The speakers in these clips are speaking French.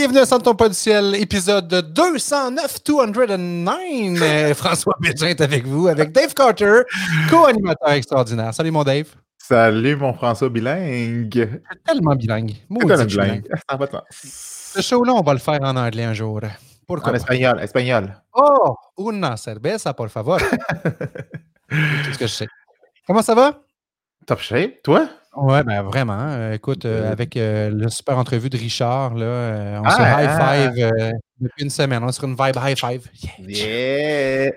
bienvenue à Santon Pas du Ciel, épisode 209, 209. Euh, François Bégin est avec vous, avec Dave Carter, co-animateur extraordinaire. Salut mon Dave. Salut mon François bilingue. Tellement bilingue. Moi tellement bilingue. Ça va Ce show-là, on va le faire en anglais un jour. Pourquoi? En espagnol, espagnol. Oh, una cerveza, por favor. Qu'est-ce que je sais? Comment ça va? Top shape, toi? Ouais, ben vraiment. Euh, écoute, euh, avec euh, le super entrevue de Richard, là, on se ah, high ah. five depuis une semaine. On est sur une vibe high five. Yeah.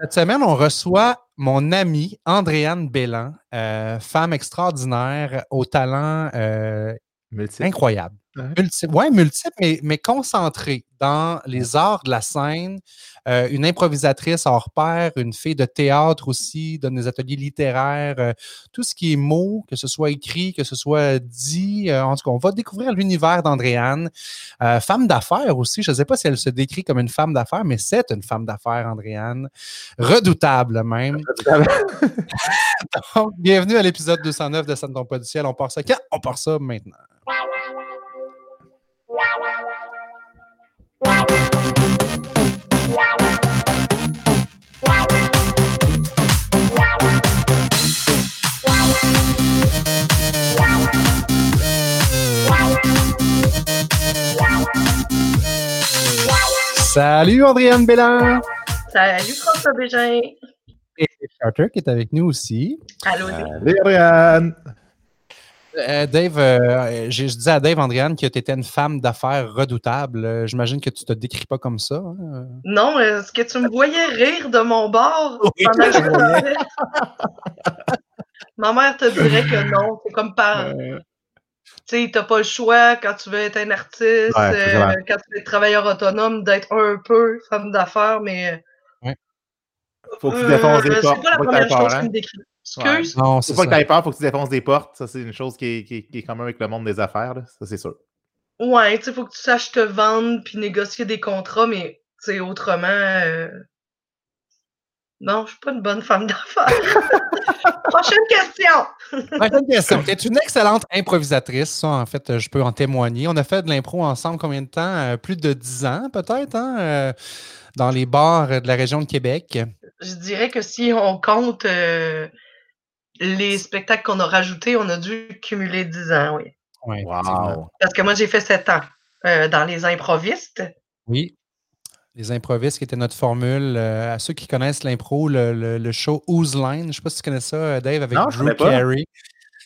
Cette semaine, on reçoit mon amie Andréane Bellan, femme extraordinaire au talent incroyable. Multiple, ouais, multiple, mais, mais concentré dans les arts de la scène. Euh, une improvisatrice hors pair, une fille de théâtre aussi, donne des ateliers littéraires, euh, tout ce qui est mots, que ce soit écrit, que ce soit dit. Euh, en tout cas, on va découvrir l'univers d'Andréane. femme d'affaires aussi. Je ne sais pas si elle se décrit comme une femme d'affaires, mais c'est une femme d'affaires, Andréane. Redoutable même. Donc, bienvenue à l'épisode 209 de Ça ne tombe pas du ciel. On part ça quand? On part ça maintenant. Salut Andréane Bellin! Salut François Bégin! Et Charter qui est avec nous aussi. Allô, Salut Andréane! Euh, Dave, euh, je disais à Dave, Andréane, que tu étais une femme d'affaires redoutable. Euh, j'imagine que tu te décris pas comme ça. Hein? Non, est-ce que tu me voyais rire de mon bord pendant que Ma mère te dirait que non. C'est comme par. Tu sais, t'as pas le choix quand tu veux être un artiste, quand tu veux être travailleur autonome, d'être un peu femme d'affaires, mais. Ouais. Faut que tu défenses. C'est pas la première chose qui me décrit. Excuse? Non, c'est pas que tu peur, faut que tu défonces des portes. Ça, c'est une chose qui est, qui, qui est commune avec le monde des affaires. Là. Ça, c'est sûr. Ouais, tu sais, faut que tu saches te vendre puis négocier des contrats, mais tu sais, autrement. Euh... Non, je suis pas une bonne femme d'affaires. Prochaine question. Prochaine question. Tu es une excellente improvisatrice. Ça, en fait, je peux en témoigner. On a fait de l'impro ensemble combien de temps? Euh, plus de dix ans, peut-être, hein? Euh, dans les bars de la région de Québec. Je dirais que si on compte euh, les spectacles qu'on a rajoutés, on a dû cumuler 10 ans, oui. wow. Parce que moi, j'ai fait 7 ans euh, dans les improvistes. Oui. Les improvistes qui étaient notre formule. Euh, à ceux qui connaissent l'impro, le, show Who's Line, je ne sais pas si tu connais ça, euh, Dave, avec Drew Carey.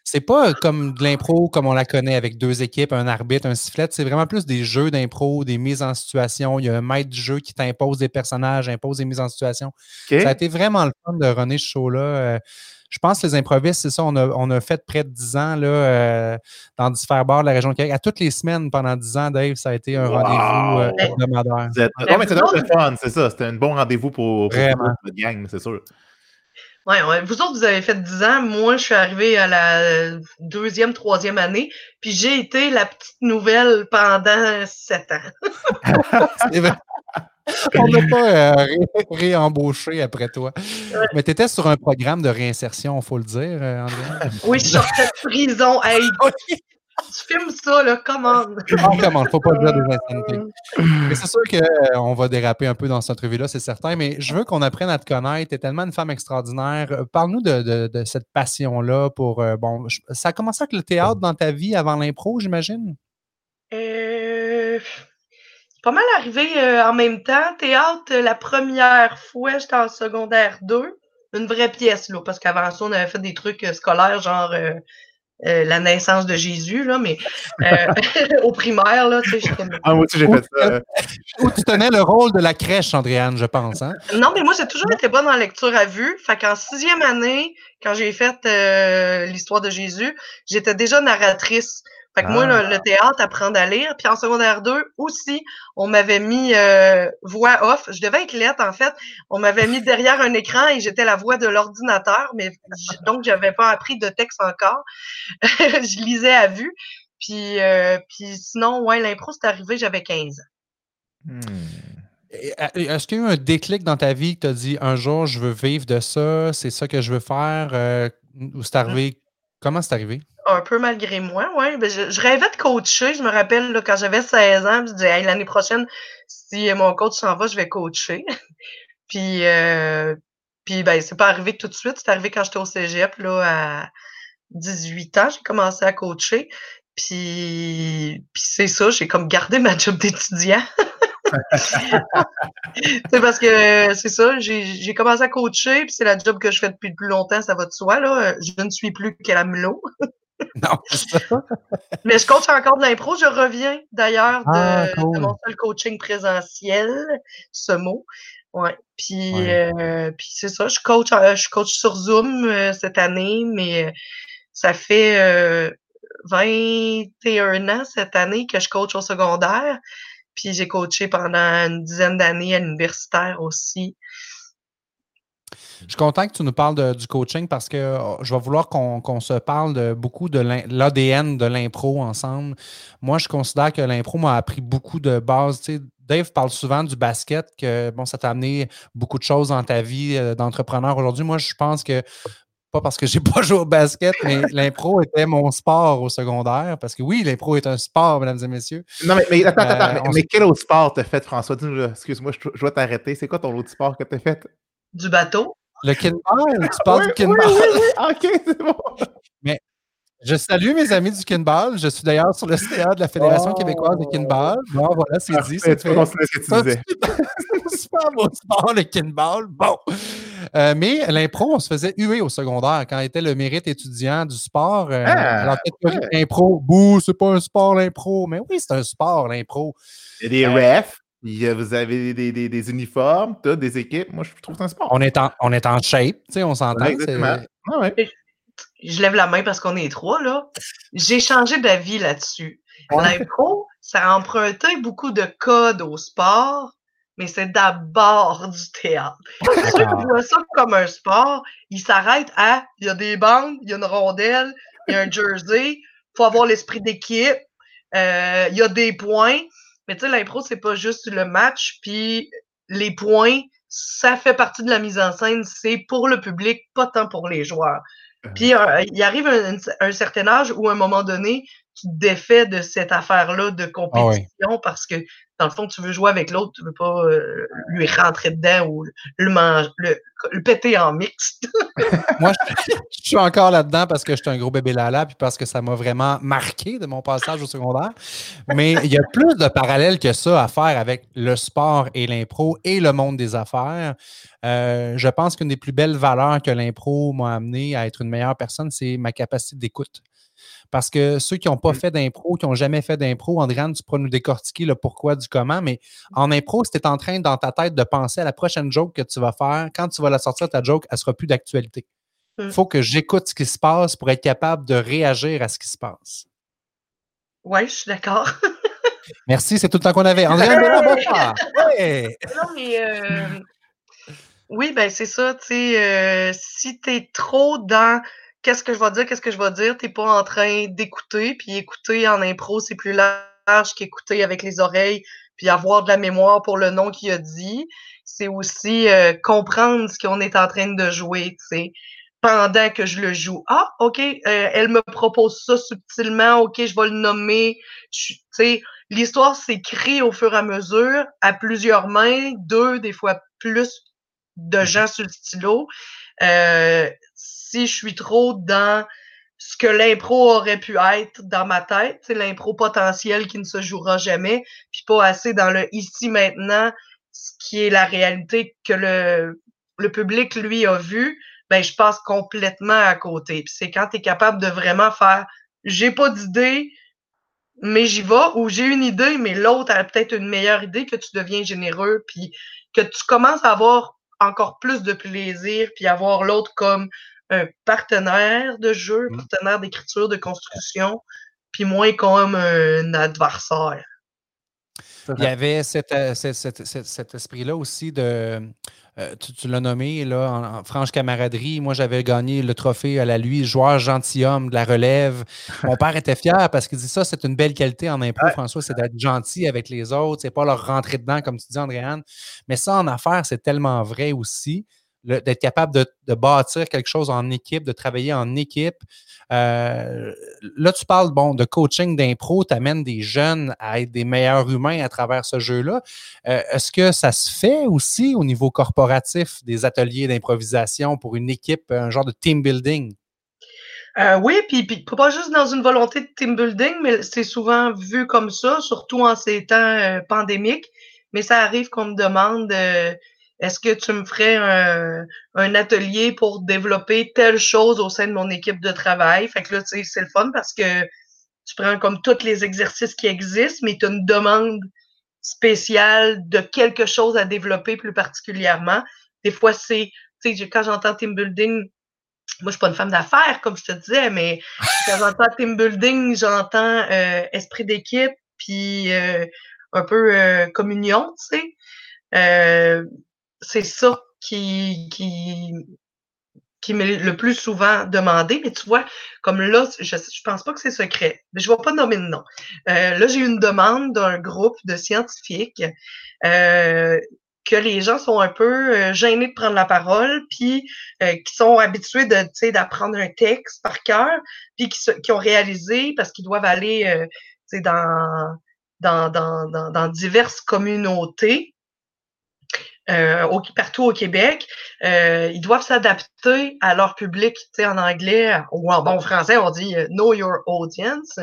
C'est pas comme de l'impro comme on la connaît avec deux équipes, un arbitre, un sifflet. C'est vraiment plus des jeux d'impro, des mises en situation. Il y a un maître du jeu qui t'impose des personnages, impose des mises en situation. Ça a été vraiment le fun de runner ce show-là je pense que les improvistes, c'est ça, on a, fait près de 10 ans là, euh, dans différents bars de la région de Québec. À toutes les semaines pendant 10 ans, Dave, ça a été un rendez-vous euh, hebdomadaire. Oui, mais c'était fun, c'est ça. C'était un bon rendez-vous pour, pour, notre gang, c'est sûr. Oui, ouais. Vous autres, vous avez fait 10 ans. Moi, je suis arrivé à la deuxième, troisième année. Puis j'ai été la petite nouvelle pendant 7 ans. On n'a pas euh, réembauché après toi. Mais tu étais sur un programme de réinsertion, il faut le dire, euh, André. Oui, je sortais de prison. Hey, tu filmes ça, là, commande. Non, commande, faut pas dire des insanités. Mais c'est sûr qu'on euh, va déraper un peu dans cette entrevue-là, c'est certain, mais je veux qu'on apprenne à te connaître. Tu es tellement une femme extraordinaire. Parle-nous de, cette passion-là pour. bon, ça a commencé avec le théâtre dans ta vie avant l'impro, j'imagine? Euh pas mal arrivé euh, en même temps. Théâtre, la première fois, j'étais en secondaire 2. Une vraie pièce, là, parce qu'avant ça, on avait fait des trucs euh, scolaires, genre euh, la naissance de Jésus, là, mais au primaire, là, tu sais, Ah, moi aussi, j'ai fait ça. Où tu tenais le rôle de la crèche, Andréane, je pense, hein? Non, mais moi, j'ai toujours été bonne en lecture à vue. Fait qu'en sixième année, quand j'ai fait l'histoire de Jésus, j'étais déjà narratrice. Fait que moi, le, ah. théâtre, apprendre à lire. Puis en secondaire 2 aussi, on m'avait mis euh, voix off. Je devais être lettre, en fait. On m'avait mis derrière un écran et j'étais la voix de l'ordinateur, mais donc j'avais pas appris de texte encore. je lisais à vue. Puis, euh, puis sinon, ouais, l'impro, c'est arrivé, j'avais 15 ans. Hmm. Est-ce qu'il y a eu un déclic dans ta vie qui t'a dit un jour, je veux vivre de ça, c'est ça que je veux faire, euh, ou c'est arrivé Comment c'est arrivé? Un peu malgré moi, oui. Ben, je, rêvais de coacher. Je me rappelle quand j'avais 16 ans, je disais l'année prochaine, si mon coach s'en va, je vais coacher. puis, euh, puis ben, c'est pas arrivé tout de suite. C'est arrivé quand j'étais au Cégep, là, à 18 ans, j'ai commencé à coacher. Puis, puis c'est ça, j'ai comme gardé ma job d'étudiant. c'est parce que c'est ça, j'ai commencé à coacher, puis c'est la job que je fais depuis plus longtemps, ça va de soi. Là. Je ne suis plus qu'à la non, Mais je coach encore de l'impro. Je reviens d'ailleurs de, ah, mon seul coaching présentiel, ce mot. Ouais. Puis, euh, puis c'est ça, je coach, euh, je coach sur Zoom euh, cette année, mais ça fait 21 ans cette année que je coach au secondaire. Puis j'ai coaché pendant une dizaine d'années à l'universitaire aussi. Je suis content que tu nous parles du coaching parce que oh, je vais vouloir qu'on se parle beaucoup de l'ADN de l'impro ensemble. Moi, je considère que l'impro m'a appris beaucoup de bases. Dave parle souvent du basket, que bon, ça t'a amené beaucoup de choses dans ta vie euh, d'entrepreneur aujourd'hui. Moi, je pense que pas parce que j'ai pas joué au basket, mais l'impro était mon sport au secondaire. Parce que oui, l'impro est un sport, mesdames et messieurs. Non, mais, attends, attends, euh, mais, quel autre sport t'as fait, François? Excuse-moi, je, dois t'arrêter. C'est quoi ton autre sport que t'as fait? Du bateau. Le kinball? Tu parles du kinball? OK, c'est bon. Mais je salue mes amis du kinball. Je suis d'ailleurs sur le CA de la Fédération québécoise de kinball. Bon, voilà, c'est dit. C'est tu peux continuer ce que tu disais. super beau sport, le kinball. Bon. Euh, mais l'impro, on se faisait huer au secondaire quand était le mérite étudiant du sport. Euh, ah, alors, l'impro, bouh, c'est pas un sport, l'impro. Mais oui, c'est un sport, l'impro. Il y a des euh, refs. Vous avez des, des, des uniformes, des équipes. Moi, je trouve que c'est un sport. On est en, on est en shape, tu sais, on s'entend. Ah je lève la main parce qu'on est trois, là. J'ai changé d'avis là-dessus. L'impro, ça a emprunté beaucoup de codes au sport, mais c'est d'abord du théâtre. Ceux qui voient ça comme un sport, ils s'arrêtent à il y a des bandes, il y a une rondelle, il y a un jersey, il faut avoir l'esprit d'équipe, euh, il y a des points. Mais tu sais, l'impro, c'est pas juste le match, puis les points, ça fait partie de la mise en scène, c'est pour le public, pas tant pour les joueurs. Puis euh, il arrive un, un, certain âge où, à un moment donné, tu te défais de cette affaire-là de ah compétition parce que dans le fond, tu veux jouer avec l'autre, tu veux pas euh, lui rentrer dedans ou le, le, péter en mixte. Moi, je, suis encore là-dedans parce que je suis un gros bébé lala puis parce que ça m'a vraiment marqué de mon passage au secondaire. Mais il y a plus de parallèles que ça à faire avec le sport et l'impro et le monde des affaires. Euh, je pense qu'une des plus belles valeurs que l'impro m'a amené à être une meilleure personne, c'est ma capacité d'écoute. Parce que ceux qui n'ont pas mmh. fait d'impro, qui n'ont jamais fait d'impro, Andréane, tu pourras nous décortiquer le pourquoi du comment, mais en impro, si tu es en train dans ta tête de penser à la prochaine joke que tu vas faire, quand tu vas la sortir, ta joke, elle ne sera plus d'actualité. Il mmh. faut que j'écoute ce qui se passe pour être capable de réagir à ce qui se passe. Oui, je suis d'accord. Merci, c'est tout le temps qu'on avait. Andréane bonsoir. Non, mais euh, oui, ben c'est ça, tu sais, euh, si tu es trop dans qu'est-ce que je vais dire, qu'est-ce que je vais dire, t'es pas en train d'écouter, puis écouter en impro, c'est plus large qu'écouter avec les oreilles, puis avoir de la mémoire pour le nom qu'il a dit. C'est aussi euh, comprendre ce qu'on est en train de jouer, tu sais, pendant que je le joue. Ah, OK, euh, elle me propose ça subtilement, OK, je vais le nommer. Tu sais, l'histoire s'écrit au fur et à mesure, à plusieurs mains, deux, des fois plus de mmh gens sur le stylo. Euh, si je suis trop dans ce que l'impro aurait pu être dans ma tête, c'est l'impro potentiel qui ne se jouera jamais, puis pas assez dans le ici maintenant, ce qui est la réalité que le, le public lui a vu, ben je passe complètement à côté. Puis c'est quand tu es capable de vraiment faire j'ai pas d'idée, mais j'y vais, ou j'ai une idée, mais l'autre a peut-être une meilleure idée, que tu deviens généreux, puis que tu commences à avoir encore plus de plaisir, puis avoir l'autre comme un partenaire de jeu, mmh. partenaire d'écriture, de construction, puis moins comme un adversaire. Il y avait euh, cet, esprit-là aussi de. Euh, tu, l'as nommé, là, en, franche camaraderie. Moi, j'avais gagné le trophée à la lui, joueur gentilhomme de la relève. Mon père était fier parce qu'il dit ça, c'est une belle qualité en impôt, François, c'est d'être gentil avec les autres, c'est pas leur rentrer dedans, comme tu dis, Andréane. Mais ça, en affaires, c'est tellement vrai aussi. D'être capable de, bâtir quelque chose en équipe, de travailler en équipe. Euh, là, tu parles bon, de coaching d'impro, tu amènes des jeunes à être des meilleurs humains à travers ce jeu-là. Euh, est-ce que ça se fait aussi au niveau corporatif des ateliers d'improvisation pour une équipe, un genre de team building? Euh, oui, puis, puis pas juste dans une volonté de team building, mais c'est souvent vu comme ça, surtout en ces temps pandémiques. Mais ça arrive qu'on me demande est-ce que tu me ferais un, atelier pour développer telle chose au sein de mon équipe de travail? Fait que là, tu c'est le fun parce que tu prends comme tous les exercices qui existent, mais tu as une demande spéciale de quelque chose à développer plus particulièrement. Des fois, c'est, tu sais, quand j'entends team building, moi, je suis pas une femme d'affaires, comme je te disais, mais quand j'entends team building, j'entends euh, esprit d'équipe, puis euh, un peu euh, communion, tu sais. C'est ça qui, qui, qui m'est le plus souvent demandé. Mais tu vois, comme là, je, je pense pas que c'est secret. Mais je ne vais pas nommer de nom. Euh, là, j'ai eu une demande d'un groupe de scientifiques euh, que les gens sont un peu euh, gênés de prendre la parole, puis euh, qui sont habitués de, d'apprendre un texte par cœur, puis qui, qui, ont réalisé, parce qu'ils doivent aller euh, dans, dans, dans, dans, dans diverses communautés, euh, au, partout au Québec, euh, ils doivent s'adapter à leur public. Tu sais, en anglais ou en bon français, on dit euh, Know Your Audience.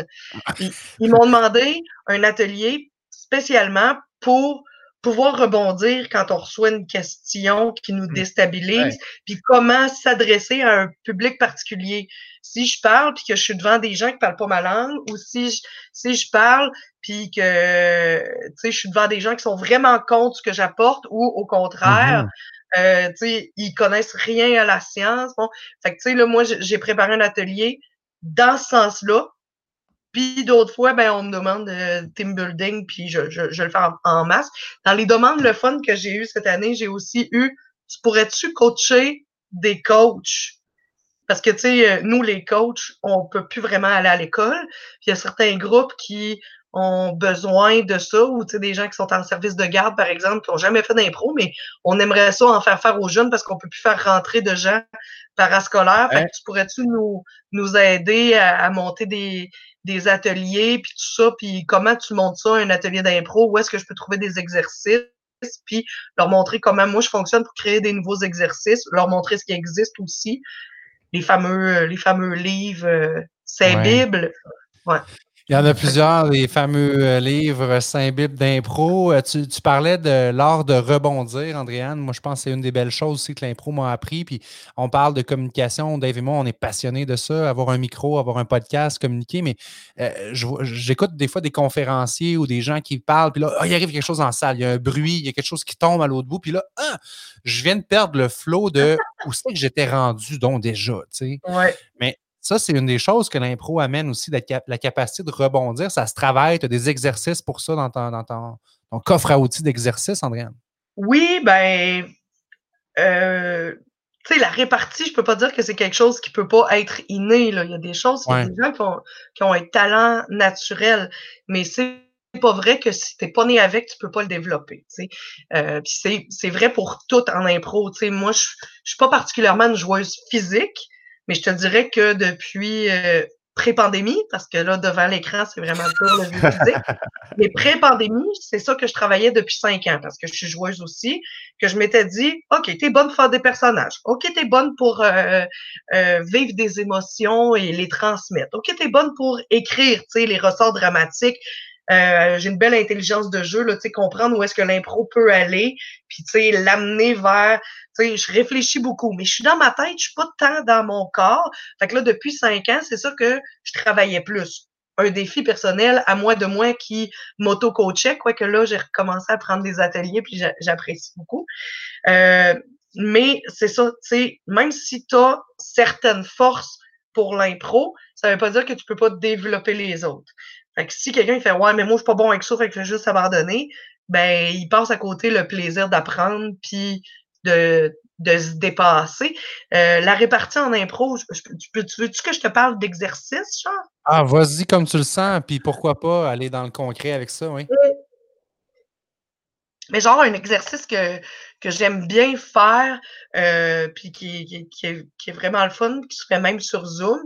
ils m'ont demandé un atelier spécialement pour pouvoir rebondir quand on reçoit une question qui nous mmh. déstabilise, puis comment s'adresser à un public particulier. Si je parle puis que je suis devant des gens qui parlent pas ma langue, ou si je, si je parle puis que je suis devant des gens qui sont vraiment contre ce que j'apporte, ou au contraire. Mmh euh, tu sais, ils connaissent rien à la science. Bon, fait que tu sais là, moi j'ai préparé un atelier dans ce sens-là puis d'autres fois, ben, on me demande euh, team building, puis je, je, je, le fais en, masse. Dans les demandes, le fun que j'ai eu cette année, j'ai aussi eu tu pourrais-tu coacher des coachs? Parce que, tu sais, euh, nous, les coachs, on peut plus vraiment aller à l'école. Puis il y a certains groupes qui ont besoin de ça, ou tu sais, des gens qui sont en service de garde, par exemple, qui n'ont jamais fait d'impro, mais on aimerait ça en faire faire aux jeunes parce qu'on peut plus faire rentrer de gens parascolaires. Fait que tu pourrais-tu nous, nous aider à monter des, des ateliers, puis tout ça, puis comment tu montes ça, un atelier d'impro, où est-ce que je peux trouver des exercices, puis leur montrer comment moi je fonctionne pour créer des nouveaux exercices, leur montrer ce qui existe aussi, les fameux, les fameux livres, euh, Saint Bible. Ouais. Il y en a plusieurs, les fameux euh, livres Saint-Bible d'impro. Euh, tu, parlais de l'art de rebondir, Andréane. Moi, je pense que c'est une des belles choses aussi que l'impro m'a appris. Puis on parle de communication. Dave et moi, on est passionnés de ça, avoir un micro, avoir un podcast, communiquer. Mais euh, j'écoute des fois des conférenciers ou des gens qui parlent. Puis là, ah, il arrive quelque chose en salle. Il y a un bruit, il y a quelque chose qui tombe à l'autre bout. Puis là, ah, je viens de perdre le flot de où c'est que j'étais rendu, donc déjà. Tu sais. Ouais. Mais ça, c'est une des choses que l'impro amène aussi, la, capacité de rebondir. Ça se travaille. Tu as des exercices pour ça dans ton, coffre à outils d'exercice, Andréane? Oui, ben, euh, tu sais, la répartie, je peux pas dire que c'est quelque chose qui peut pas être inné. Là. Il y a des choses, il y a des gens qui ont, un talent naturel, mais c'est pas vrai que si t'es pas né avec, tu peux pas le développer. Euh, c'est vrai pour tout en impro. Moi, je suis pas particulièrement une joueuse physique, mais je te dirais que depuis euh, pré-pandémie, parce que là, devant l'écran, c'est vraiment dur de visualiser. Mais pré-pandémie, c'est ça que je travaillais depuis cinq ans, parce que je suis joueuse aussi, que je m'étais dit, OK, t'es bonne pour faire des personnages. OK, t'es bonne pour euh, euh, vivre des émotions et les transmettre. OK, t'es bonne pour écrire, tu sais, les ressorts dramatiques. Euh, j'ai une belle intelligence de jeu, là, tu sais, comprendre où est-ce que l'impro peut aller, puis tu sais, l'amener vers, tu sais, je réfléchis beaucoup, mais je suis dans ma tête, je suis pas tant dans mon corps. Fait que là, depuis cinq ans, c'est ça que je travaillais plus. Un défi personnel à moi de moi qui m'auto-coachait, quoique là, j'ai recommencé à prendre des ateliers, puis j'apprécie beaucoup. Euh, mais c'est ça, tu sais, même si tu as certaines forces pour l'impro, ça veut pas dire que tu peux pas développer les autres. Fait que si quelqu'un fait Ouais, mais moi, je suis pas bon avec ça, fait que je vais juste abandonner, ben, il passe à côté le plaisir d'apprendre puis de, de se dépasser. Euh, la répartie en impro, tu, peux, tu veux-tu que je te parle d'exercice, genre? Ah, vas-y comme tu le sens, puis pourquoi pas aller dans le concret avec ça, oui. Mais genre un exercice que, que j'aime bien faire, euh, puis qui, qui, qui, est, qui, est, vraiment le fun, qui se fait même sur Zoom,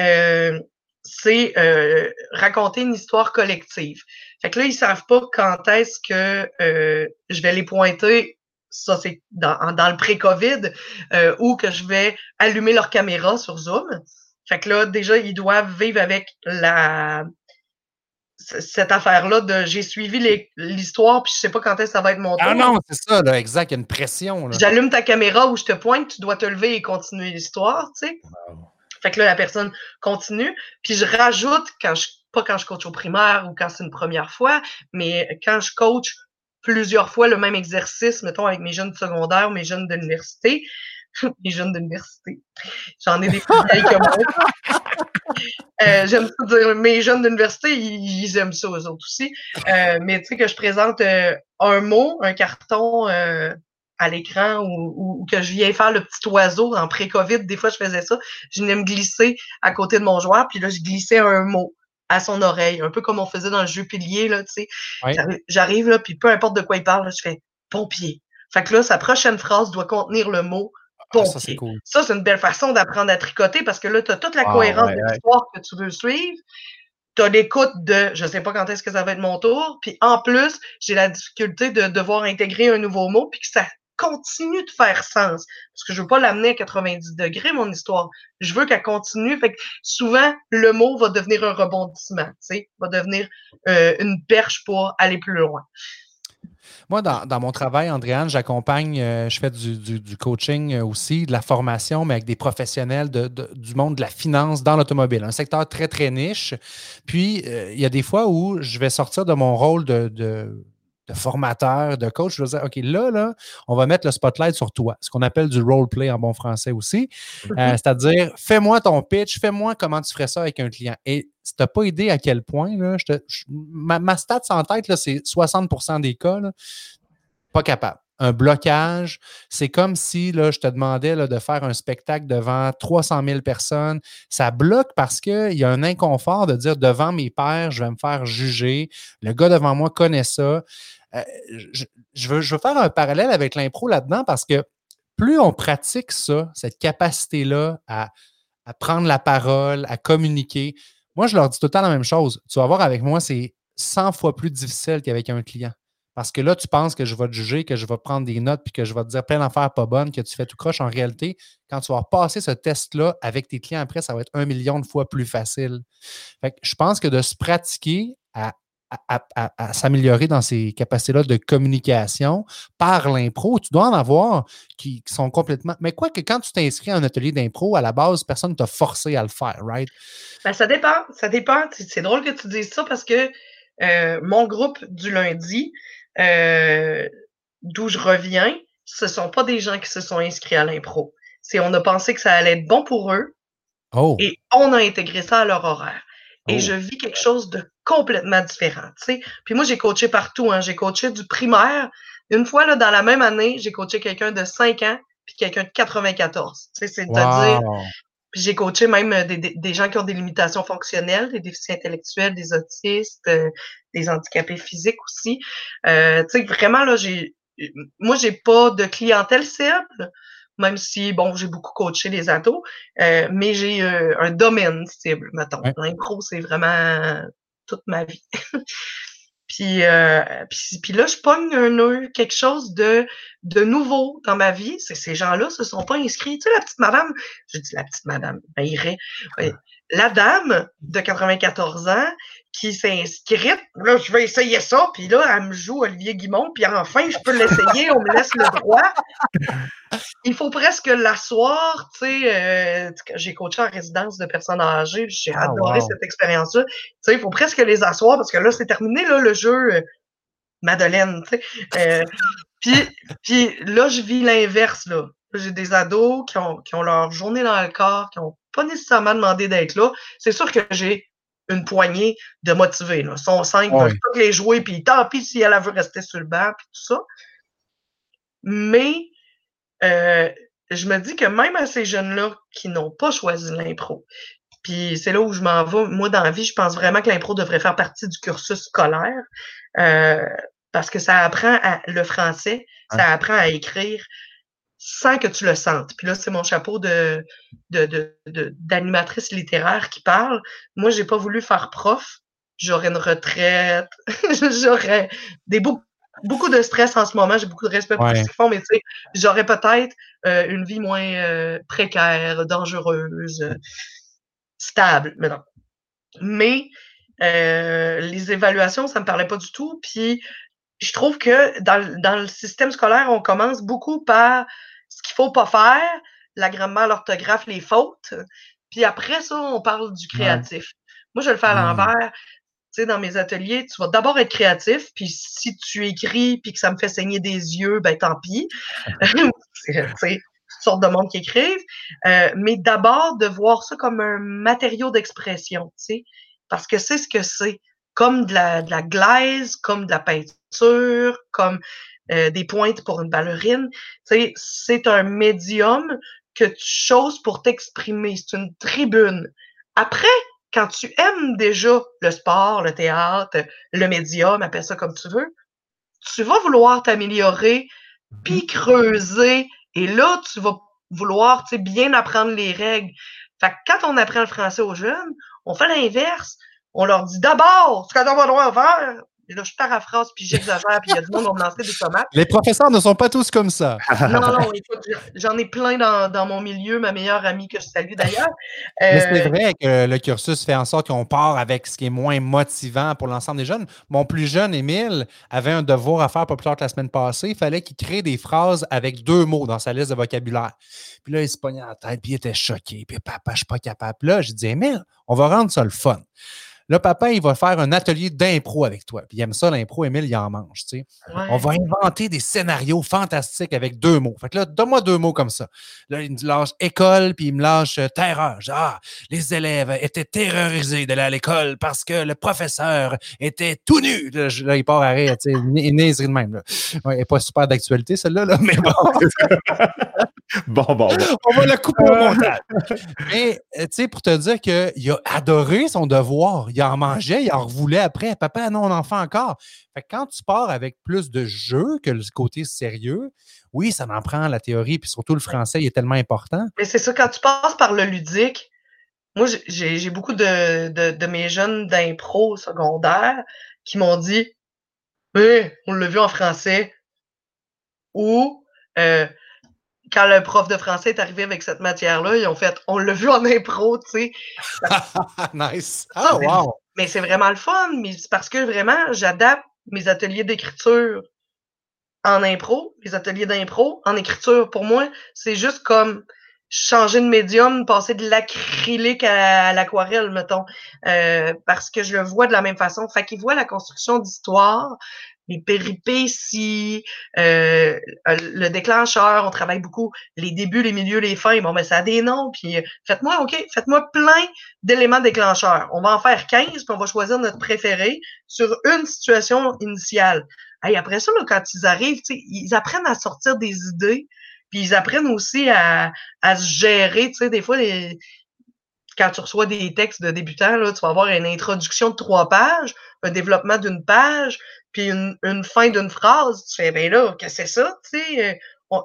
euh, c'est euh, raconter une histoire collective. Fait que là, ils savent pas quand est-ce que euh, je vais les pointer. Ça, c'est dans, dans le pré-COVID, euh, ou que je vais allumer leur caméra sur Zoom. Fait que là, déjà, ils doivent vivre avec la cette affaire-là de j'ai suivi l'histoire puis je sais pas quand est-ce que ça va être mon tour. Ah non, c'est ça, là, exact, il y a une pression. J'allume ta caméra où je te pointe, tu dois te lever et continuer l'histoire, tu sais. Fait que là, la personne continue. Puis je rajoute, quand je, pas quand je coach au primaire ou quand c'est une première fois, mais quand je coach plusieurs fois le même exercice, mettons avec mes jeunes secondaires, mes jeunes d'université, mes jeunes d'université. J'en ai des plus vieilles que moi. Euh, j'aime ça dire, mes jeunes d'université, ils, aiment ça, eux autres aussi. Euh, mais tu sais, que je présente euh, un mot, un carton à l'écran ou, que je viens faire le petit oiseau en pré-COVID. Des fois, je faisais ça. Je venais me glisser à côté de mon joueur, puis là, je glissais un mot à son oreille, un peu comme on faisait dans le jeu pilier, là, tu sais. J'arrive, là, puis peu importe de quoi il parle, je fais pompier. Fait que là, sa prochaine phrase doit contenir le mot ah, ça, c'est cool. Ça, c'est une belle façon d'apprendre à tricoter parce que là, tu as toute la ah, cohérence de l'histoire que tu veux suivre. Tu as l'écoute de je sais pas quand est-ce que ça va être mon tour. Puis en plus, j'ai la difficulté de devoir intégrer un nouveau mot puis que ça continue de faire sens. Parce que je veux pas l'amener à 90 degrés, mon histoire. Je veux qu'elle continue. Fait que souvent, le mot va devenir un rebondissement, tu va devenir euh, une perche pour aller plus loin. Moi, dans, mon travail, Andréane, j'accompagne, euh, je fais du, coaching euh, aussi, de la formation, mais avec des professionnels du monde de la finance dans l'automobile, un secteur très, très niche. Puis, il y a des fois où je vais sortir de mon rôle de formateur, de coach, je veux dire, OK, là, là, on va mettre le spotlight sur toi, ce qu'on appelle du role play en bon français aussi. Euh, mm-hmm. C'est-à-dire, fais-moi ton pitch, fais-moi comment tu ferais ça avec un client. Et si tu n'as pas idée à quel point, là, je te, ma, ma, stats en tête, c'est 60% des cas, pas capable un blocage. C'est comme si là, je te demandais là, de faire un spectacle devant 300 000 personnes. Ça bloque parce qu'il y a un inconfort de dire devant mes pairs, je vais me faire juger. Le gars devant moi connaît ça. Euh, je, veux, faire un parallèle avec l'impro là-dedans parce que plus on pratique ça, cette capacité-là à, prendre la parole, à communiquer, moi, je leur dis tout le temps la même chose. Tu vas voir, avec moi, c'est 100 fois plus difficile qu'avec un client. Parce que là, tu penses que je vais te juger, que je vais prendre des notes, puis que je vais te dire plein d'affaires pas bonnes, que tu fais tout croche. En réalité, quand tu vas passer ce test-là avec tes clients après, ça va être un million de fois plus facile. Fait je pense que de se pratiquer à à, s'améliorer dans ces capacités-là de communication par l'impro. Tu dois en avoir qui, sont complètement. Mais quoi que quand tu t'inscris à un atelier d'impro, à la base, personne ne t'a forcé à le faire, right? Ben, ça dépend. Ça dépend. C'est drôle que tu dises ça parce que euh, mon groupe du lundi, euh, d'où je reviens, ce ne sont pas des gens qui se sont inscrits à l'impro. C'est on a pensé que ça allait être bon pour eux. Oh. Et on a intégré ça à leur horaire et oh. je vis quelque chose de complètement différent. sais. Puis moi, j'ai coaché partout. Hein. J'ai coaché du primaire. Une fois, là, dans la même année, j'ai coaché quelqu'un de 5 ans puis quelqu'un de 94. C'est-à-dire, puis j'ai coaché même euh, des, des, gens qui ont des limitations fonctionnelles, des déficits intellectuels, des autistes, euh, des handicapés physiques aussi. Euh, tu sais, vraiment, là, j'ai moi, j'ai pas de clientèle cible même si, bon, j'ai beaucoup coaché les ados, euh, mais j'ai euh, un domaine cible, mettons. L'impro, c'est vraiment toute ma vie. puis, euh, puis, puis, là, je pogne un, quelque chose de, de nouveau dans ma vie. C'est ces gens-là se sont pas inscrits. Tu sais, la petite madame, je dis la petite madame, ben, irait. La dame de 94 ans qui s'est inscrite. Là, je vais essayer ça. Puis là, elle me joue Olivier Guimond. Puis enfin, je peux l'essayer. On me laisse le droit. Il faut presque l'asseoir. Tu sais, euh, j'ai coaché en résidence de personnes âgées. J'ai ah, adoré cette expérience-là. Tu sais, il faut presque les asseoir parce que là, c'est terminé, là, le jeu. Euh, Madeleine, tu sais. Euh, puis, puis là, je vis l'inverse, là. J'ai des ados qui ont, qui ont leur journée dans le corps, qui n'ont pas nécessairement demandé d'être là. C'est sûr que j'ai une poignée de motivés. Là. Sont cinq, ils peuvent toutes les jouer, puis tant pis si elle veut rester sur le banc, puis tout ça. Mais euh, je me dis que même à ces jeunes-là qui n'ont pas choisi l'impro, puis c'est là où je m'en vais. Moi, dans la vie, je pense vraiment que l'impro devrait faire partie du cursus scolaire. Euh, parce que ça apprend à, le français, ça apprend à écrire sans que tu le sentes. Puis là, c'est mon chapeau de, d'animatrice littéraire qui parle. Moi, j'ai pas voulu faire prof. J'aurais une retraite. j'aurais des beaucoup, de stress en ce moment. J'ai beaucoup de respect pour ce qu'ils font, mais tu sais, j'aurais peut-être euh, une vie moins euh, précaire, dangereuse, stable. Mais non. Mais euh, les évaluations, ça me parlait pas du tout. Puis je trouve que dans, dans, le système scolaire, on commence beaucoup par ce qu'il faut pas faire, la grammaire, l'orthographe, les fautes. Puis après ça, on parle du créatif. Moi, je le fais à l'envers. Tu sais, dans mes ateliers, tu vas d'abord être créatif, puis si tu écris puis que ça me fait saigner des yeux, ben tant pis. c'est sorte de monde qui écrivent. Euh, mais d'abord, de voir ça comme un matériau d'expression, tu sais, parce que c'est ce que c'est. Comme de la, de la glaise, comme de la peinture, comme euh, des pointes pour une ballerine. C'est un médium que tu choses pour t'exprimer. C'est une tribune. Après, quand tu aimes déjà le sport, le théâtre, le médium, appelle ça comme tu veux, tu vas vouloir t'améliorer, puis mm-hmm. creuser, et là, tu vas vouloir bien apprendre les règles. Fait que quand on apprend le français aux jeunes, on fait l'inverse. On leur dit d'abord, ce qu'on doit faire, et là, je paraphrase, puis j'exagère, puis il y a du monde qui va me des tomates. Les professeurs ne sont pas tous comme ça. non, non, écoute, j'en ai plein dans, dans, mon milieu, ma meilleure amie que je salue d'ailleurs. Mais c'est euh, vrai que le cursus fait en sorte qu'on part avec ce qui est moins motivant pour l'ensemble des jeunes. Mon plus jeune, Émile, avait un devoir à faire pas plus tard que la semaine passée. Il fallait qu'il crée des phrases avec deux mots dans sa liste de vocabulaire. Puis là, il se pognait la tête, puis il était choqué. Puis papa, je suis pas capable. Là, je dis, Émile, on va rendre ça le fun. Là, papa, il va faire un atelier d'impro avec toi. Puis il aime ça, l'impro, Emile, il en mange. Tu sais. On va inventer des scénarios fantastiques avec deux mots. Fait que là, donne-moi deux mots comme ça. Là, il me lâche école, puis il me lâche euh, terreur. ah, les élèves étaient terrorisés d'aller à l'école parce que le professeur était tout nu. Là, il part à rire, tu sais, une niaiserie de même. Là. Ouais, elle n'est pas super d'actualité, celle-là, là, mais bon. bon, bon, bon. On va la couper au montage. Mais, euh, tu sais, pour te dire qu'il a adoré son devoir il en mangeait, il en revoulait après. Papa, non, on en fait encore. Fait que quand tu pars avec plus de jeu que le côté sérieux, oui, ça en prend la théorie, puis surtout le français, il est tellement important. Mais c'est ça, quand tu passes par le ludique, moi, j'ai beaucoup de, de, mes jeunes d'impro secondaire qui m'ont dit on l'a vu en français. Ou euh, quand le prof de français est arrivé avec cette matière-là, ils ont fait on l'a vu en impro, tu sais. nice. Ah, wow. Mais c'est vraiment le fun, mais c'est parce que vraiment, j'adapte mes ateliers d'écriture en impro, les ateliers d'impro en écriture. Pour moi, c'est juste comme changer de médium, passer de l'acrylique à, l'aquarelle, mettons, euh, parce que je le vois de la même façon. Fait qu'ils voient la construction d'histoire, les péripéties, euh, le déclencheur, on travaille beaucoup les débuts, les milieux, les fins. Bon, ben, ça a des noms. Puis euh, faites-moi, OK, faites-moi plein d'éléments déclencheurs. On va en faire 15, puis on va choisir notre préféré sur une situation initiale. Et après ça, quand ils arrivent, ils apprennent à sortir des idées, puis ils apprennent aussi à, à se gérer. Des fois, les, quand tu reçois des textes de débutants, là, tu vas avoir une introduction de trois pages, un développement d'une page, puis une, fin d'une phrase, tu fais, ben là, qu'est-ce que c'est ça, tu sais? Euh,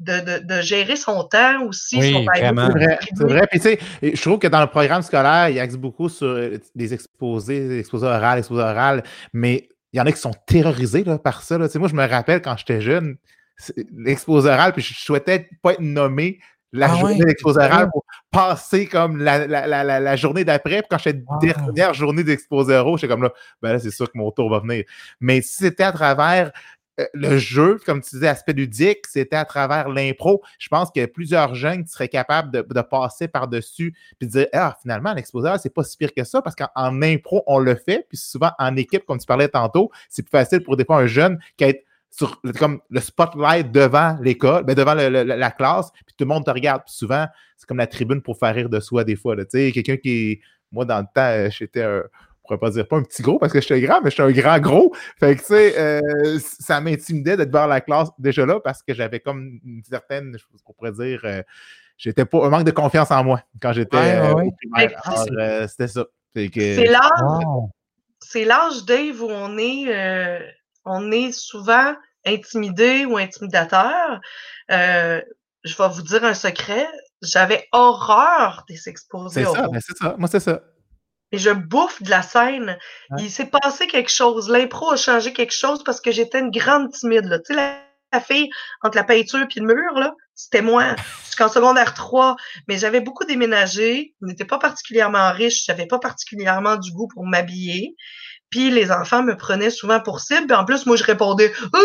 de, gérer son temps aussi. Oui, vraiment. C'est vrai. Puis, tu sais, je trouve que dans le programme scolaire, il axe beaucoup sur euh, des exposés, des exposés orales, exposés orales, mais il y en a qui sont terrorisés là, par ça. Là. Tu sais, moi, je me rappelle quand j'étais jeune, l'exposé oral, puis je souhaitais pas être nommé la ah journée d'exposé pour passer comme la, la, la, la journée d'après. Puis quand j'étais dernière journée d'exposé oral, j'étais comme là, ben là, c'est sûr que mon tour va venir. Mais si c'était à travers euh, le jeu, comme tu disais, aspect ludique, c'était à travers l'impro. Je pense qu'il y a plusieurs jeunes qui seraient capables de, de passer par-dessus et de dire Ah, finalement, l'exposé c'est pas si pire que ça parce qu'en impro, on le fait. Puis souvent, en équipe, comme tu parlais tantôt, c'est plus facile pour des fois un jeune qui est sur comme le spotlight devant l'école, ben devant la classe, puis tout le monde te regarde. souvent, c'est comme la tribune pour faire rire de soi des fois. Tu sais, quelqu'un qui Moi, dans le temps, euh, j'étais un. Je pourrais pas dire pas un petit gros parce que j'étais grand, mais j'étais un grand gros. Fait que, tu sais, euh, ça m'intimidait d'être devant la classe déjà là parce que j'avais comme une certaine, je qu'on pourrait dire, euh, j'étais pas un manque de confiance en moi quand j'étais au primaire. c'était ça. C'est l'âge, c'est l'âge, Dave, où on est on est souvent intimidé ou intimidateur. Euh, je vais vous dire un secret. J'avais horreur des exposés. C'est ça, ben, c'est ça. Moi, c'est ça. Et je bouffe de la scène. Il s'est passé quelque chose. L'impro a changé quelque chose parce que j'étais une grande timide. Là. Tu sais, la, fille entre la peinture et le mur, là, c'était moi. Jusqu'en secondaire 3. Mais j'avais beaucoup déménagé. Je n'étais pas particulièrement riche. J'avais pas particulièrement du goût pour m'habiller. Puis les enfants me prenaient souvent pour cible. Puis en plus, moi, je répondais oh,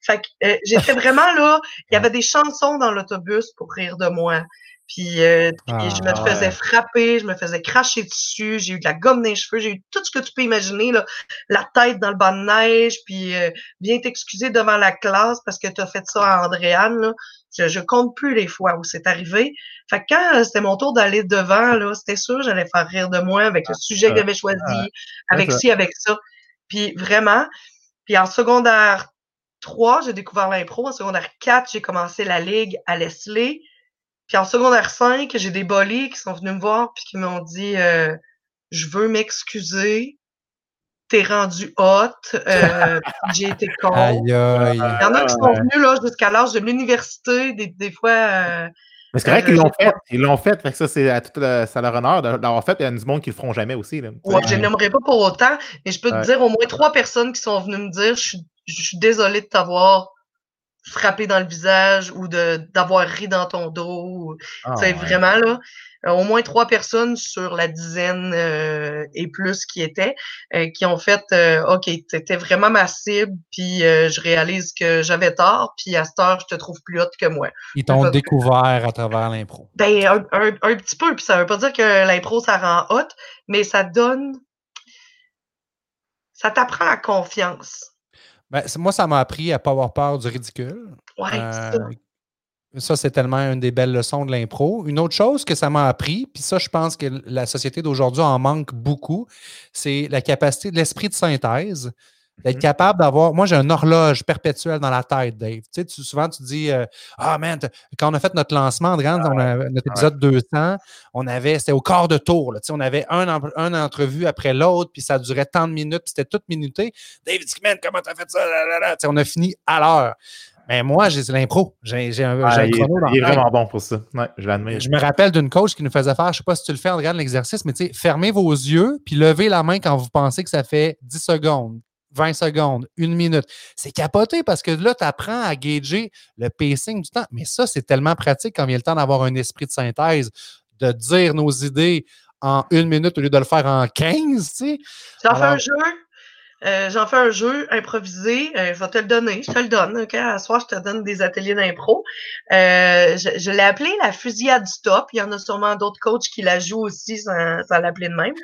Fait que euh, j'étais vraiment là. Il y avait des chansons dans l'autobus pour rire de moi. Puis, euh, je me ah, faisais frapper, je me faisais cracher dessus, j'ai eu de la gomme dans les cheveux, j'ai eu tout ce que tu peux imaginer, là, la tête dans le bas de neige, puis euh, viens t'excuser devant la classe parce que tu as fait ça à Andréane. Là. Je, je compte plus les fois où c'est arrivé. Fait que quand euh, c'était mon tour d'aller devant, là, c'était sûr j'allais faire rire de moi avec le sujet que j'avais choisi, avec ci, avec ça. Puis vraiment, puis en secondaire 3, j'ai découvert l'impro. En secondaire 4, j'ai commencé la ligue à Leslie. Puis en secondaire 5, j'ai des bolis qui sont venus me voir puis qui m'ont dit euh, Je veux m'excuser, t'es rendu hot, euh, j'ai été con. Il y en a qui sont venus là jusqu'à l'âge de l'université, des, des, fois. Euh, mais c'est vrai qu'ils l'ont fait. Ils l'ont fait. fait que ça, c'est à tout ça leur honneur d'avoir fait. Il y a du monde qui le feront jamais aussi. Là. Ouais, je n'aimerais pas pour autant, mais je peux te dire au moins trois personnes qui sont venues me dire Je suis, je suis désolé de t'avoir frapper dans le visage ou d'avoir ri dans ton dos. ah, vraiment là. Euh, au moins trois personnes sur la dizaine euh, et plus qui étaient, euh, qui ont fait OK, t'étais vraiment ma cible, puis je réalise que j'avais tort, puis à cette heure, je te trouve plus haute que moi. Ils t'ont découvert à travers l'impro. Ben, un, un, petit peu, puis ça veut pas dire que l'impro, ça rend haute, mais ça donne. Ça t'apprend à confiance. Ben, moi, ça m'a appris à ne pas avoir peur du ridicule. Ouais, euh, ça, c'est tellement une des belles leçons de l'impro. Une autre chose que ça m'a appris, puis ça, je pense que la société d'aujourd'hui en manque beaucoup, c'est la capacité de l'esprit de synthèse. D'être mhm. capable d'avoir. Moi, j'ai une horloge perpétuelle dans la tête, Dave. Tu sais, souvent, tu dis euh, Ah, man, quand on a fait notre lancement, André, notre épisode 200, on avait, c'était au quart de tour. tu sais, on avait un, un entrevue après l'autre, puis ça durait tant de minutes, puis c'était tout minuté. Dave dit Man, comment t'as fait ça? Tu sais, on a fini à l'heure. Mais moi, j'ai l'impro. J'ai un, ah, chrono il, il est vraiment bon pour ça. Ouais, je l'admire. Je me rappelle d'une coach qui nous faisait faire, je ne sais pas si tu le fais en regardant l'exercice, mais tu sais, fermez vos yeux puis levez la main quand vous pensez que ça fait 10 secondes, 20 secondes, une minute. C'est capoté parce que là, tu apprends à gager le pacing du temps. Mais ça, c'est tellement pratique quand vient le temps d'avoir un esprit de synthèse, de dire nos idées en une minute au lieu de le faire en 15, tu sais. Ça fait un jeu? Euh, j'en fais un jeu improvisé. Euh, je vais te le donner. Je te le donne. OK? À soir, je te donne des ateliers d'impro. Euh, je, l'ai appelé la fusillade du top. Il y en a sûrement d'autres coachs qui la jouent aussi sans, l'appeler de même.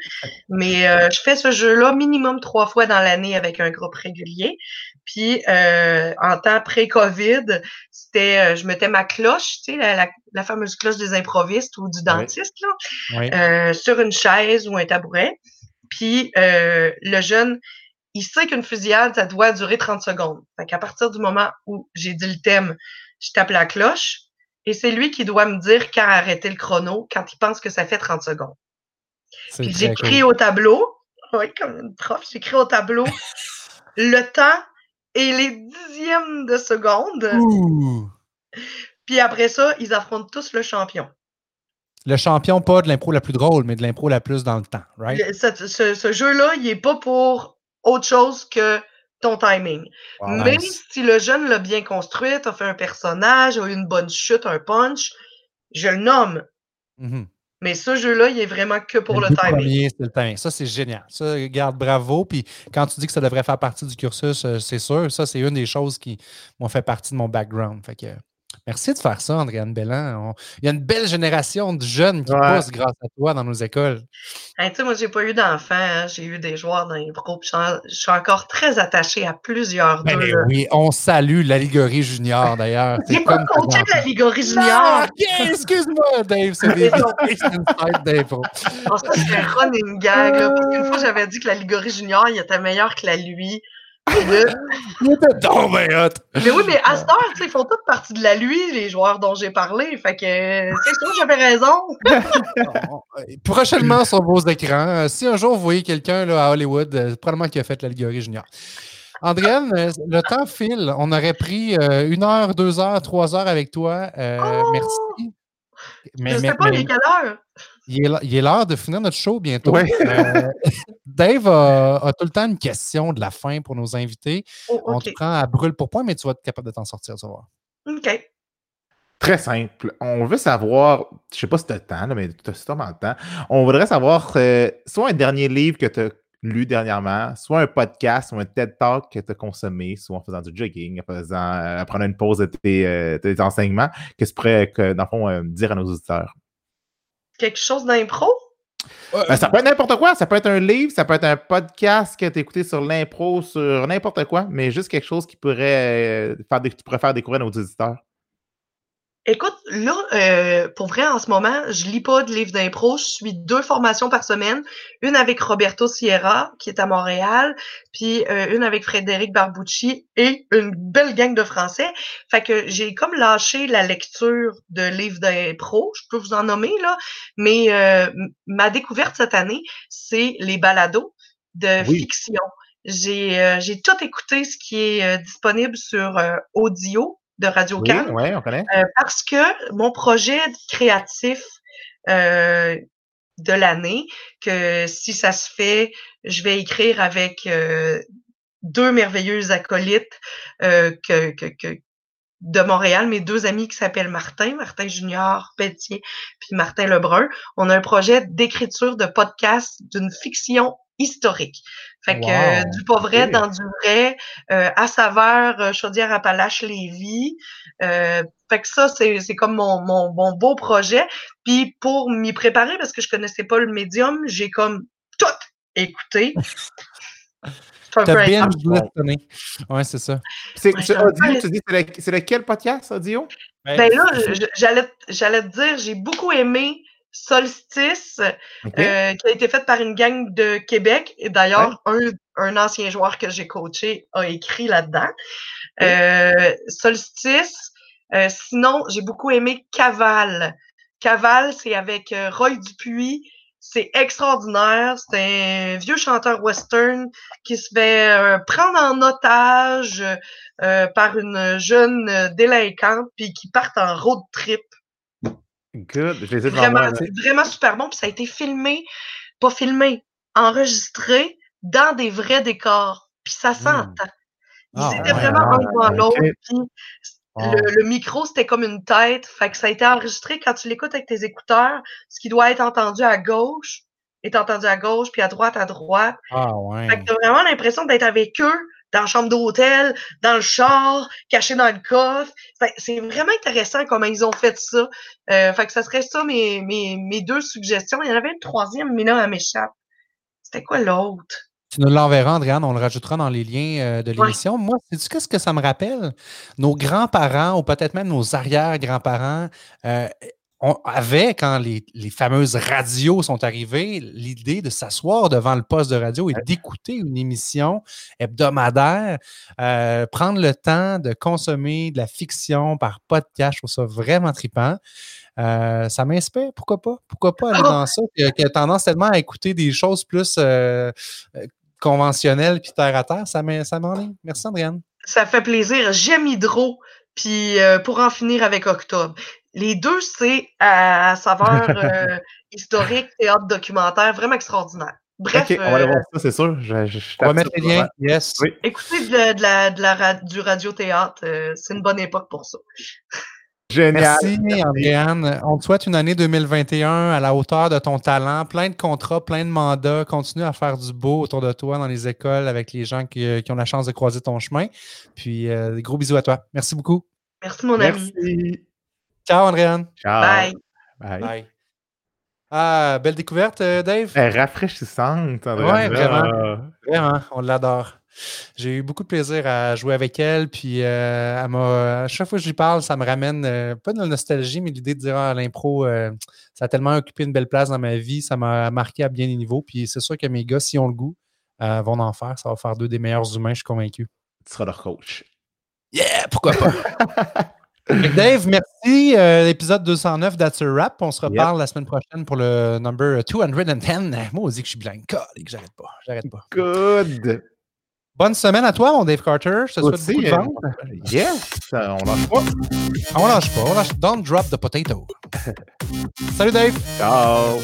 Mais je fais ce jeu-là minimum trois fois dans l'année avec un groupe régulier. Puis en temps pré-COVID, c'était je mettais ma cloche, tu sais, la, fameuse cloche des improvistes ou du dentiste, là, sur une chaise ou un tabouret. Puis le jeune, il sait qu'une fusillade, ça doit durer 30 secondes. Fait qu'à partir du moment où j'ai dit le thème, je tape la cloche et c'est lui qui doit me dire quand arrêter le chrono quand il pense que ça fait 30 secondes. j'écris au tableau, oui, comme une prof, j'écris au tableau le temps et les dixièmes de seconde. Puis après ça, ils affrontent tous le champion. Le champion, pas de l'impro la plus drôle, mais de l'impro la plus dans le temps, right? Ce, ce jeu-là, il n'est pas pour autre chose que ton timing. Mais si le jeune l'a bien construit, a fait un personnage, a eu une bonne chute, un punch, je le nomme. Mm-hmm. Mais ce jeu-là, il est vraiment que pour le, timing. le timing. Ça, c'est génial. Ça, garde bravo. Puis quand tu dis que ça devrait faire partie du cursus, euh, c'est sûr. Ça, c'est une des choses qui m'ont fait partie de mon background. Fait que Merci de faire ça, Andréane Bellan. Il y a une belle génération de jeunes qui poussent grâce à toi dans nos écoles. Hey, tu sais, moi, j'ai pas eu d'enfants. Hein. J'ai eu des joueurs dans les groupes. Je suis encore très attachée à plusieurs ben, d'eux. oui, on salue l'Allégorie Junior, d'ailleurs. J'ai pas compté l'Allégorie Junior. Ah, excuse-moi, Dave. C'est des inside Dave. ça, c'est un running gag. parce qu'une fois, j'avais dit que l'Allégorie Junior, il était meilleur que la lui. Mais oui, mais à cette heure, ils font toute partie de la lui, les joueurs dont j'ai parlé. Fait que c'est sûr, j'avais raison. Prochainement sur vos écrans, euh, si un jour vous voyez quelqu'un à Hollywood, euh, probablement qui a fait l'allégorie junior. Andréane, euh, le temps file. On aurait pris euh, une heure, deux heures, trois heures avec toi. Euh, oh! Merci. Mais, je sais pas, il est quelle heure? Il est l'heure de finir notre show bientôt. Dave a, tout le temps une question de la fin pour nos invités. Oh, On te prend à brûle pour point, mais tu vas être capable de t'en sortir, tu vas voir. OK. Très simple. On veut savoir, je ne sais pas si tu as le temps, mais tu as sûrement le temps. On voudrait savoir soit un dernier livre que tu as lu dernièrement, soit un podcast ou un TED Talk que tu as consommé, soit en faisant du jogging, en faisant, euh, prenant une pause de tes, euh, enseignements, que tu pourrais, que, dans le fond, euh, dire à nos auditeurs? Quelque chose d'impro? Ben, ça peut être n'importe quoi. Ça peut être un livre, ça peut être un podcast que tu écouté sur l'impro, sur n'importe quoi, mais juste quelque chose qui pourrait faire, tu pourrais faire découvrir à nos auditeurs. Écoute, là, euh, pour vrai, en ce moment, je lis pas de livres d'impro. Je suis deux formations par semaine. Une avec Roberto Sierra, qui est à Montréal, puis euh, une avec Frédéric Barbucci et une belle gang de Français. Fait que j'ai comme lâché la lecture de livres d'impro. Je peux vous en nommer, là. Mais euh, ma découverte cette année, c'est les balados de fiction. J'ai j'ai tout écouté ce qui est disponible sur audio de Radio Can. Oui, on connaît. Euh, parce que mon projet créatif euh, de l'année, que si ça se fait, je vais écrire avec euh, deux merveilleux acolytes que, que, que, de Montréal, mes deux amis qui s'appellent Martin, Martin Junior Pelletier, puis Martin Lebrun. On a un projet d'écriture de podcast d'une fiction historique. Fait que du pas vrai dans du vrai, euh, à saveur euh, Chaudière-Appalaches-Lévis. Euh, fait que ça, c'est, c'est comme mon, mon, mon, beau projet. Puis pour m'y préparer, parce que je connaissais pas le médium, j'ai comme tout écouté. T'as bien Ouais, c'est ça. C'est, audio, tu dis, c'est, lequel podcast, audio? Ben, ben là, j'allais, j'allais te dire, j'ai beaucoup aimé Solstice, euh, qui a été faite par une gang de Québec. Et d'ailleurs, un, ancien joueur que j'ai coaché a écrit là-dedans. Euh, Solstice. Euh, sinon, j'ai beaucoup aimé Caval. Caval, c'est avec Roy Dupuis. C'est extraordinaire. C'est un vieux chanteur western qui se fait prendre en otage par une jeune délinquante puis qui part en road trip Good. Je les ai vraiment, vraiment super bon. Puis ça a été filmé, pas filmé, enregistré dans des vrais décors. Puis ça hmm. s'entend. Ils étaient vraiment un devant l'autre. le, micro, c'était comme une tête. Fait que ça a été enregistré quand tu l'écoutes avec tes écouteurs. Ce qui doit être entendu à gauche est entendu à gauche, puis à droite, à droite. Ah, ouais. Fait que t'as vraiment l'impression d'être avec eux dans la chambre d'hôtel, dans le char, caché dans le coffre. C'est vraiment intéressant comment ils ont fait ça. Euh, fait que ça serait ça mes, mes, mes deux suggestions. Il y en avait une troisième, mais là, elle m'échappe. C'était quoi l'autre? Tu nous l'enverras, Andréane, on le rajoutera dans les liens euh, de l'émission. Moi, sais-tu qu'est-ce que ça me rappelle? Nos grands-parents, ou peut-être même nos arrière-grands-parents, euh, on avait, quand les, fameuses radios sont arrivées, l'idée de s'asseoir devant le poste de radio et d'écouter une émission hebdomadaire, euh, prendre le temps de consommer de la fiction par podcast. Je trouve ça vraiment trippant. Euh, ça m'inspire, pourquoi pas? Pourquoi pas aller dans ça? Qui a, tendance tellement à écouter des choses plus euh, conventionnelles puis terre à terre. Ça m'enligne. Merci, Andréane. Ça fait plaisir. J'aime Hydro. Puis pour en finir avec Octobre. Les deux, c'est à, saveur euh, historique, théâtre documentaire, vraiment extraordinaire. Bref. on va aller voir euh, ça, c'est sûr. on va mettre les liens. Yes. Écoutez de la, de la, du radio-théâtre, euh, c'est une bonne époque pour ça. Génial. Merci, Andréane. On te souhaite une année 2021 à la hauteur de ton talent, plein de contrats, plein de mandats. Continue à faire du beau autour de toi dans les écoles avec les gens qui, ont la chance de croiser ton chemin. Puis, des gros bisous à toi. Merci beaucoup. Merci, mon ami. Merci. Ciao, Andréane. Ciao. Bye. Bye. Ah, belle découverte, euh, Dave. Elle rafraîchissante, Andréane. Oui, vraiment. Vraiment, on l'adore. J'ai eu beaucoup de plaisir à jouer avec elle, puis euh, à chaque fois que je lui parle, ça me ramène euh, pas de la nostalgie, mais l'idée de dire à ah, l'impro, ça a tellement occupé une belle place dans ma vie, ça m'a marqué à bien des niveaux. Puis c'est sûr que mes gars, s'ils ont le goût, vont en faire. Ça va faire deux des meilleurs humains, je suis convaincu. Tu seras leur coach. Yeah, pourquoi pas? Dave, merci. Euh, l'épisode 209 That's a Rap. On se reparle la semaine prochaine pour le number 210. Moi, on dit que je suis blanc. que j'arrête pas. J'arrête pas. Good. Bonne semaine à toi, mon Dave Carter. Je te souhaite beaucoup de vente. Yes! On lâche pas. On lâche pas. On lâche. Don't drop the potato. Salut, Dave. Ciao.